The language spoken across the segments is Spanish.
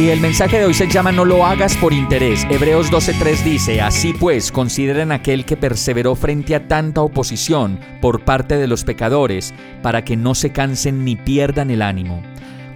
Y el mensaje de hoy se llama No lo hagas por interés. Hebreos 12.3 dice, Así pues, consideren aquel que perseveró frente a tanta oposición por parte de los pecadores, para que no se cansen ni pierdan el ánimo.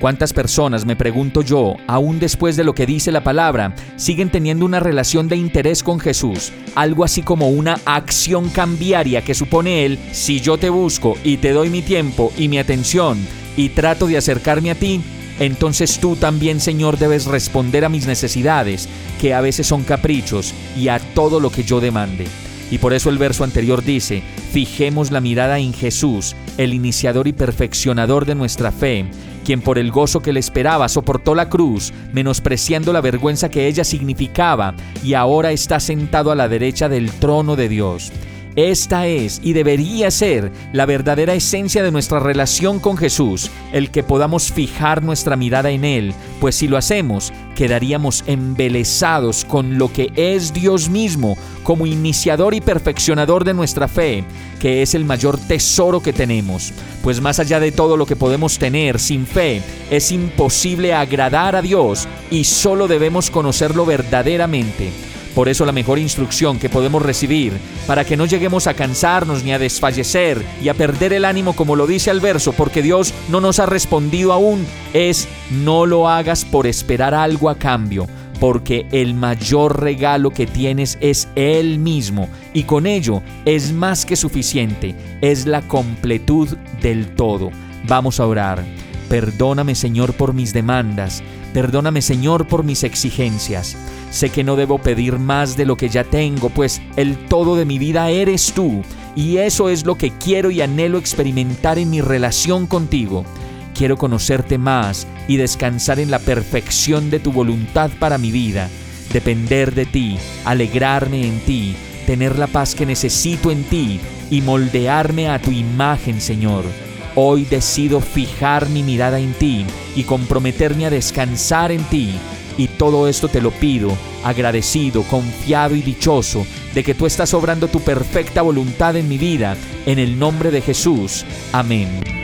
¿Cuántas personas, me pregunto yo, aún después de lo que dice la palabra, siguen teniendo una relación de interés con Jesús? Algo así como una acción cambiaria que supone Él, si yo te busco y te doy mi tiempo y mi atención y trato de acercarme a ti, entonces tú también, Señor, debes responder a mis necesidades, que a veces son caprichos, y a todo lo que yo demande. Y por eso el verso anterior dice, fijemos la mirada en Jesús, el iniciador y perfeccionador de nuestra fe, quien por el gozo que le esperaba soportó la cruz, menospreciando la vergüenza que ella significaba, y ahora está sentado a la derecha del trono de Dios. Esta es y debería ser la verdadera esencia de nuestra relación con Jesús, el que podamos fijar nuestra mirada en Él, pues si lo hacemos, quedaríamos embelesados con lo que es Dios mismo como iniciador y perfeccionador de nuestra fe, que es el mayor tesoro que tenemos, pues más allá de todo lo que podemos tener sin fe, es imposible agradar a Dios y solo debemos conocerlo verdaderamente. Por eso la mejor instrucción que podemos recibir para que no lleguemos a cansarnos ni a desfallecer y a perder el ánimo como lo dice el verso, porque Dios no nos ha respondido aún, es no lo hagas por esperar algo a cambio, porque el mayor regalo que tienes es Él mismo y con ello es más que suficiente, es la completud del todo. Vamos a orar. Perdóname Señor por mis demandas, perdóname Señor por mis exigencias. Sé que no debo pedir más de lo que ya tengo, pues el todo de mi vida eres tú, y eso es lo que quiero y anhelo experimentar en mi relación contigo. Quiero conocerte más y descansar en la perfección de tu voluntad para mi vida, depender de ti, alegrarme en ti, tener la paz que necesito en ti y moldearme a tu imagen, Señor. Hoy decido fijar mi mirada en ti y comprometerme a descansar en ti y todo esto te lo pido, agradecido, confiado y dichoso de que tú estás obrando tu perfecta voluntad en mi vida, en el nombre de Jesús. Amén.